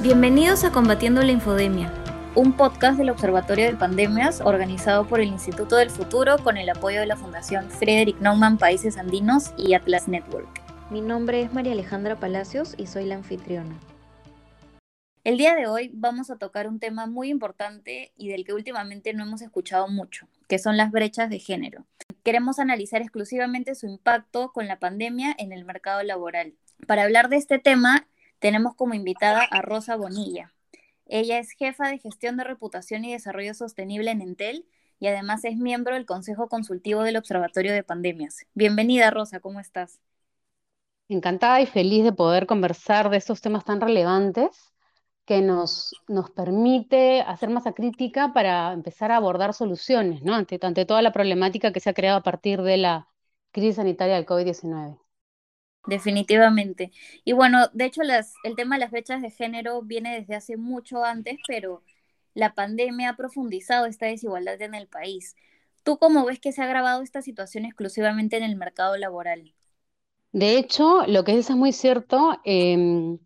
Bienvenidos a Combatiendo la Infodemia, un podcast del Observatorio de Pandemias organizado por el Instituto del Futuro con el apoyo de la Fundación Frederick Naumann Países Andinos y Atlas Network. Mi nombre es María Alejandra Palacios y soy la anfitriona. El día de hoy vamos a tocar un tema muy importante y del que últimamente no hemos escuchado mucho, que son las brechas de género. Queremos analizar exclusivamente su impacto con la pandemia en el mercado laboral. Para hablar de este tema, tenemos como invitada a Rosa Bonilla. Ella es jefa de gestión de reputación y desarrollo sostenible en Entel y además es miembro del Consejo Consultivo del Observatorio de Pandemias. Bienvenida, Rosa, ¿cómo estás? Encantada y feliz de poder conversar de estos temas tan relevantes que nos, nos permite hacer masa crítica para empezar a abordar soluciones, ¿no? Ante, ante toda la problemática que se ha creado a partir de la crisis sanitaria del COVID-19. Definitivamente. Y bueno, de hecho, el tema de las brechas de género viene desde hace mucho antes, pero la pandemia ha profundizado esta desigualdad en el país. ¿Tú cómo ves que se ha agravado esta situación exclusivamente en el mercado laboral? De hecho, lo que dices es muy cierto. Em,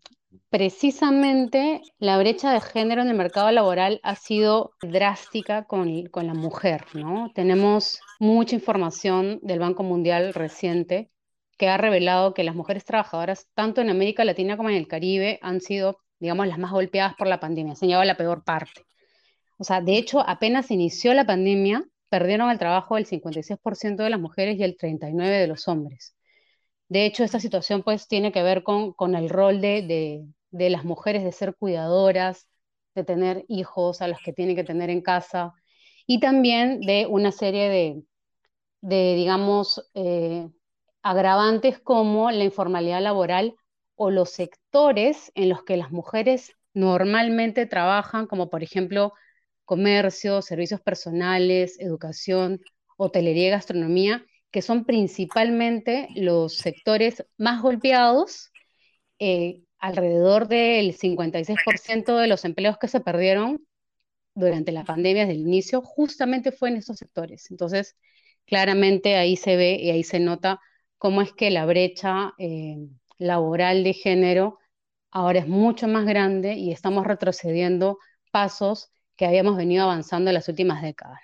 precisamente la brecha de género en el mercado laboral ha sido drástica con, con la mujer, ¿no? Tenemos mucha información del Banco Mundial reciente que ha revelado que las mujeres trabajadoras, tanto en América Latina como en el Caribe, han sido, digamos, las más golpeadas por la pandemia, se llevado la peor parte. O sea, de hecho, apenas inició la pandemia, perdieron el trabajo el 56% de las mujeres y el 39% de los hombres. De hecho, esta situación pues tiene que ver con, con el rol de, de, las mujeres de ser cuidadoras, de tener hijos a los que tienen que tener en casa y también de una serie de, de digamos, eh, agravantes como la informalidad laboral o los sectores en los que las mujeres normalmente trabajan, como por ejemplo comercio, servicios personales, educación, hotelería y gastronomía, que son principalmente los sectores más golpeados. Eh, alrededor del 56% de los empleos que se perdieron durante la pandemia desde el inicio justamente fue en estos sectores. Entonces, claramente ahí se ve y ahí se nota cómo es que la brecha eh, laboral de género ahora es mucho más grande y estamos retrocediendo pasos que habíamos venido avanzando en las últimas décadas.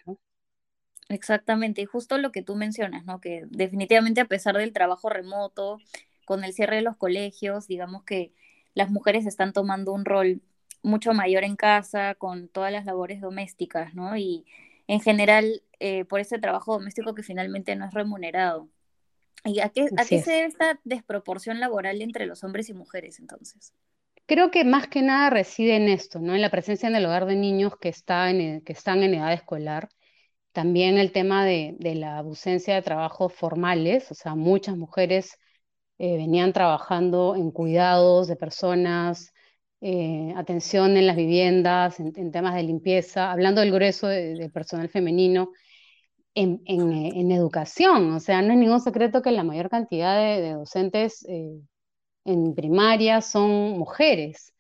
Exactamente, y justo lo que tú mencionas, ¿no? que definitivamente a pesar del trabajo remoto, con el cierre de los colegios, digamos que las mujeres están tomando un rol mucho mayor en casa, con todas las labores domésticas, ¿no? Y en general, eh, por ese trabajo doméstico que finalmente no es remunerado. ¿Y a qué, a qué se debe esta desproporción laboral entre los hombres y mujeres entonces? Creo que más que nada reside en esto, ¿no? En la presencia en el hogar de niños que, está en, que están en edad escolar. También el tema de, de la ausencia de trabajos formales, o sea, muchas mujeres eh, venían trabajando en cuidados de personas, eh, atención en las viviendas, en, temas de limpieza, hablando del grueso de personal femenino en, en, educación. O sea, no es ningún secreto que la mayor cantidad de, docentes eh, en primaria son mujeres.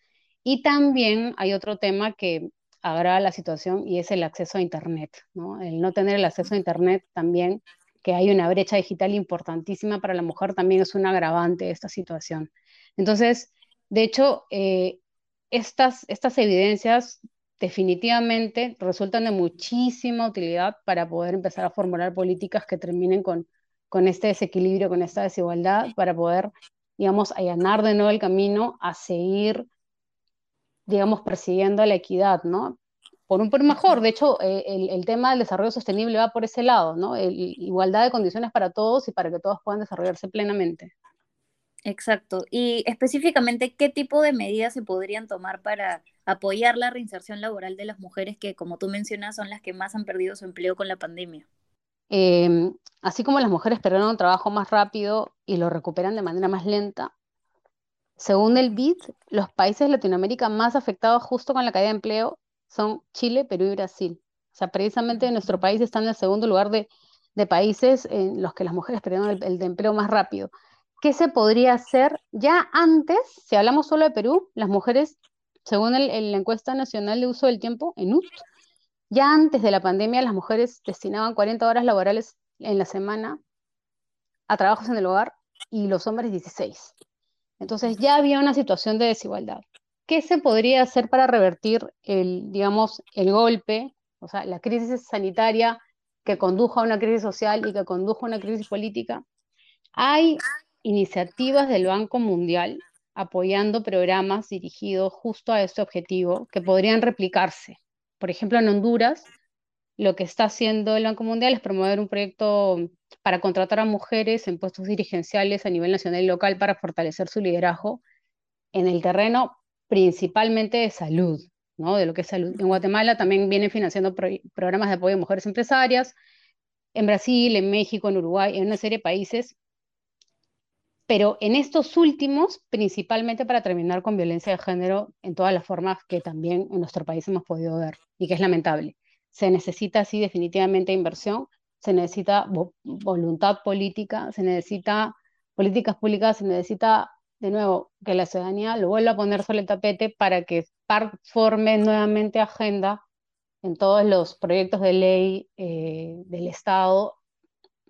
Y también hay otro tema que agrava la situación y es el acceso a Internet. ¿no? El no tener el acceso a Internet también, que hay una brecha digital importantísima para la mujer, también es un agravante de esta situación. Entonces, de hecho, eh, estas, estas evidencias definitivamente resultan de muchísima utilidad para poder empezar a formular políticas que terminen con, este desequilibrio, con esta desigualdad, para poder, digamos, allanar de nuevo el camino a seguir, digamos, persiguiendo la equidad, ¿no? Por un por mejor, de hecho, eh, el, tema del desarrollo sostenible va por ese lado, ¿no? igualdad de condiciones para todos y para que todos puedan desarrollarse plenamente. Exacto. Y específicamente, ¿qué tipo de medidas se podrían tomar para apoyar la reinserción laboral de las mujeres que, como tú mencionas, son las que más han perdido su empleo con la pandemia? Em, así como las mujeres perdieron un trabajo más rápido y lo recuperan de manera más lenta, según el BID, los países de Latinoamérica más afectados justo con la caída de empleo son Chile, Perú y Brasil. O sea, precisamente nuestro país está en el segundo lugar de, países en los que las mujeres perdieron el, el empleo más rápido. ¿Qué se podría hacer ya antes? Si hablamos solo de Perú, las mujeres, según la encuesta nacional de uso del tiempo, ENUT, ya antes de la pandemia las mujeres destinaban 40 horas laborales en la semana a trabajos en el hogar y los hombres 16. Entonces ya había una situación de desigualdad. ¿qué se podría hacer para revertir el, digamos, el golpe, o sea, la crisis sanitaria que condujo a una crisis social y que condujo a una crisis política? Hay iniciativas del Banco Mundial apoyando programas dirigidos justo a este objetivo que podrían replicarse. Por ejemplo, en Honduras, lo que está haciendo el Banco Mundial es promover un proyecto para contratar a mujeres en puestos dirigenciales a nivel nacional y local para fortalecer su liderazgo en el terreno principalmente de salud, ¿no? De lo que es salud. En Guatemala también vienen financiando programas de apoyo a mujeres empresarias, en Brasil, en México, en Uruguay, en una serie de países, pero en estos últimos, principalmente para terminar con violencia de género en todas las formas que también en nuestro país hemos podido ver y que es lamentable. Se necesita, sí, definitivamente inversión, se necesita voluntad política, se necesita políticas públicas, se necesita, de nuevo, que la ciudadanía lo vuelva a poner sobre el tapete para que forme nuevamente agenda en todos los proyectos de ley eh, del Estado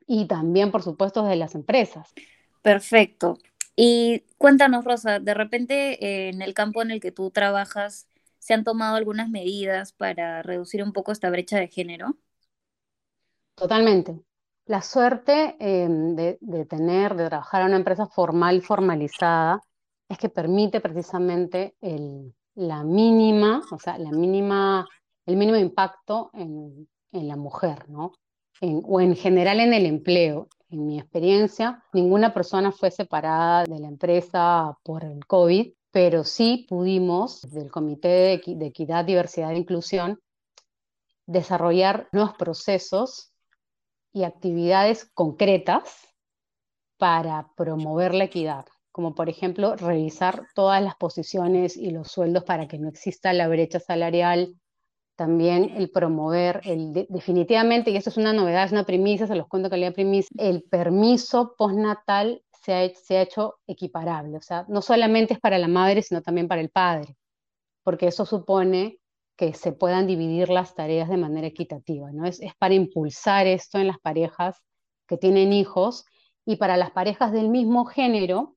y también, por supuesto, de las empresas. Perfecto. Y cuéntanos, Rosa, de repente eh, en el campo en el que tú trabajas, ¿se han tomado algunas medidas para reducir un poco esta brecha de género? Totalmente. La suerte em, de, tener, de trabajar en una empresa formal, formalizada, es que permite precisamente el, la mínima, o sea, la mínima, el mínimo impacto en, en la mujer, ¿no? O en general en el empleo. En mi experiencia, ninguna persona fue separada de la empresa por el COVID, pero sí pudimos, desde el Comité de, de Equidad, Diversidad e Inclusión, desarrollar nuevos procesos y actividades concretas para promover la equidad, como por ejemplo revisar todas las posiciones y los sueldos para que no exista la brecha salarial, también el promover, el definitivamente, y esto es una novedad, es una primicia, se los cuento que la primicia, el permiso postnatal se ha, se ha hecho equiparable, o sea, no solamente es para la madre, sino también para el padre, porque eso supone que se puedan dividir las tareas de manera equitativa, ¿no? Es, es para impulsar esto en las parejas que tienen hijos y para las parejas del mismo género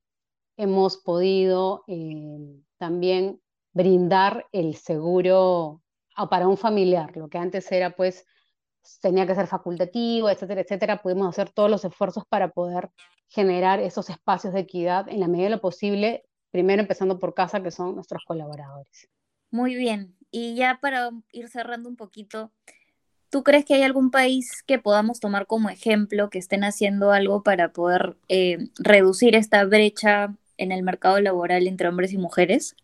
hemos podido eh, también brindar el seguro para un familiar, lo que antes era pues tenía que ser facultativo, etcétera, etcétera, pudimos hacer todos los esfuerzos para poder generar esos espacios de equidad en la medida de lo posible, primero empezando por casa, que son nuestros colaboradores. Muy bien, y ya para ir cerrando un poquito, ¿tú crees que hay algún país que podamos tomar como ejemplo que estén haciendo algo para poder eh, reducir esta brecha en el mercado laboral entre hombres y mujeres?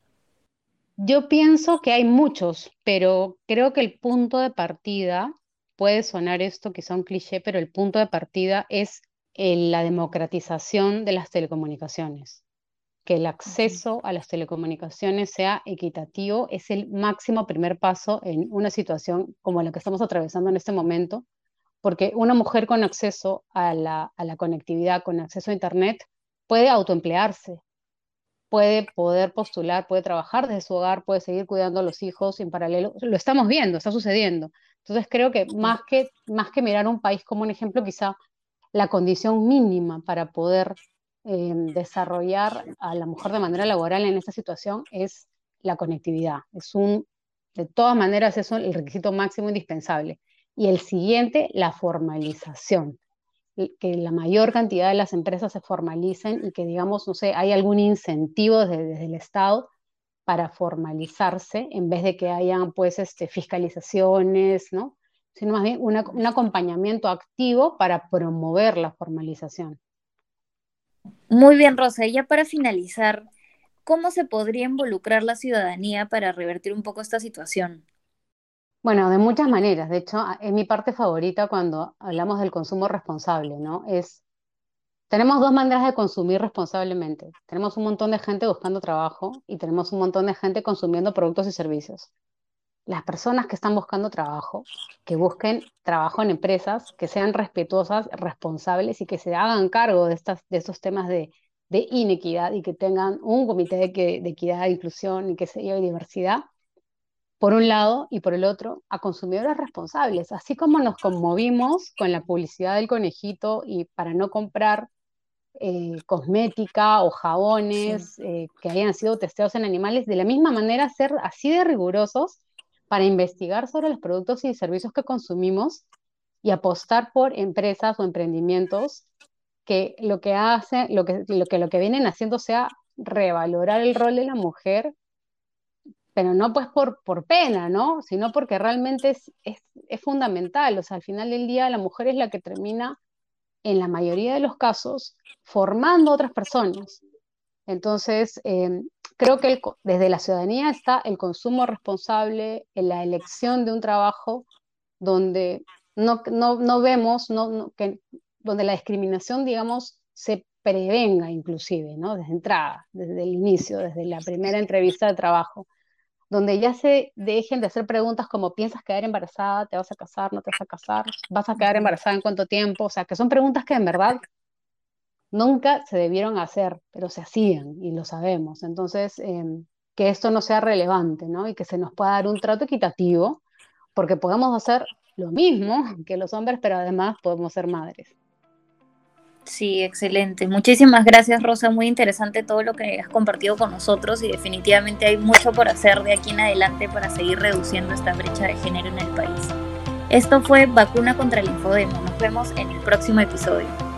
Yo pienso que hay muchos, pero creo que el punto de partida, puede sonar esto quizá un cliché, pero el punto de partida es la democratización de las telecomunicaciones. Que el acceso a las telecomunicaciones sea equitativo es el máximo primer paso en una situación como la que estamos atravesando en este momento, porque una mujer con acceso a la, a la conectividad, con acceso a Internet, puede autoemplearse, puede poder postular, puede trabajar desde su hogar, puede seguir cuidando a los hijos en paralelo. Lo estamos viendo, está sucediendo. Entonces creo que más que, más que mirar un país como un ejemplo, quizá la condición mínima para poder desarrollar a la mujer de manera laboral en esta situación es la conectividad. Es un, de todas maneras, es el requisito máximo indispensable. Y el siguiente, la formalización. Que la mayor cantidad de las empresas se formalicen y que, digamos, no sé, hay algún incentivo desde, el Estado para formalizarse en vez de que hayan, pues, este, fiscalizaciones, ¿no? Sino más bien un acompañamiento activo para promover la formalización. Muy bien, Rosa. Y ya para finalizar, ¿cómo se podría involucrar la ciudadanía para revertir un poco esta situación? Bueno, de muchas maneras. De hecho, es mi parte favorita cuando hablamos del consumo responsable, ¿no? Es, tenemos dos maneras de consumir responsablemente. Tenemos un montón de gente buscando trabajo y tenemos un montón de gente consumiendo productos y servicios las personas que están buscando trabajo, que busquen trabajo en empresas, que sean respetuosas, responsables y que se hagan cargo de, estas, de estos temas de, de inequidad y que tengan un comité de, de equidad, inclusión y que se lleve diversidad, por un lado, y por el otro, a consumidores responsables. Así como nos conmovimos con la publicidad del conejito y para no comprar eh, cosmética o jabones eh, que hayan sido testeados en animales, de la misma manera ser así de rigurosos para investigar sobre los productos y servicios que consumimos y apostar por empresas o emprendimientos que lo que hace, lo que, lo que, lo que vienen haciendo sea revalorar el rol de la mujer, pero no pues por, por pena, ¿no? Sino porque realmente es, es, es fundamental. O sea, al final del día la mujer es la que termina en la mayoría de los casos, formando otras personas. Entonces, em, creo que desde la ciudadanía está el consumo responsable, en la elección de un trabajo donde no, no, vemos, no, que, donde la discriminación, digamos, se prevenga inclusive, ¿no? Desde entrada, desde el inicio, desde la primera entrevista de trabajo donde ya se dejen de hacer preguntas como ¿piensas quedar embarazada? ¿Te vas a casar? ¿No te vas a casar? ¿Vas a quedar embarazada en cuánto tiempo? O sea, que son preguntas que en verdad nunca se debieron hacer, pero se hacían y lo sabemos. Entonces, em, que esto no sea relevante, ¿no? Y que se nos pueda dar un trato equitativo, porque podemos hacer lo mismo que los hombres, pero además podemos ser madres. Sí, excelente. Muchísimas gracias, Rosa. Muy interesante todo lo que has compartido con nosotros y definitivamente hay mucho por hacer de aquí en adelante para seguir reduciendo esta brecha de género en el país. Esto fue Vacuna contra el Infodemo. Nos vemos en el próximo episodio.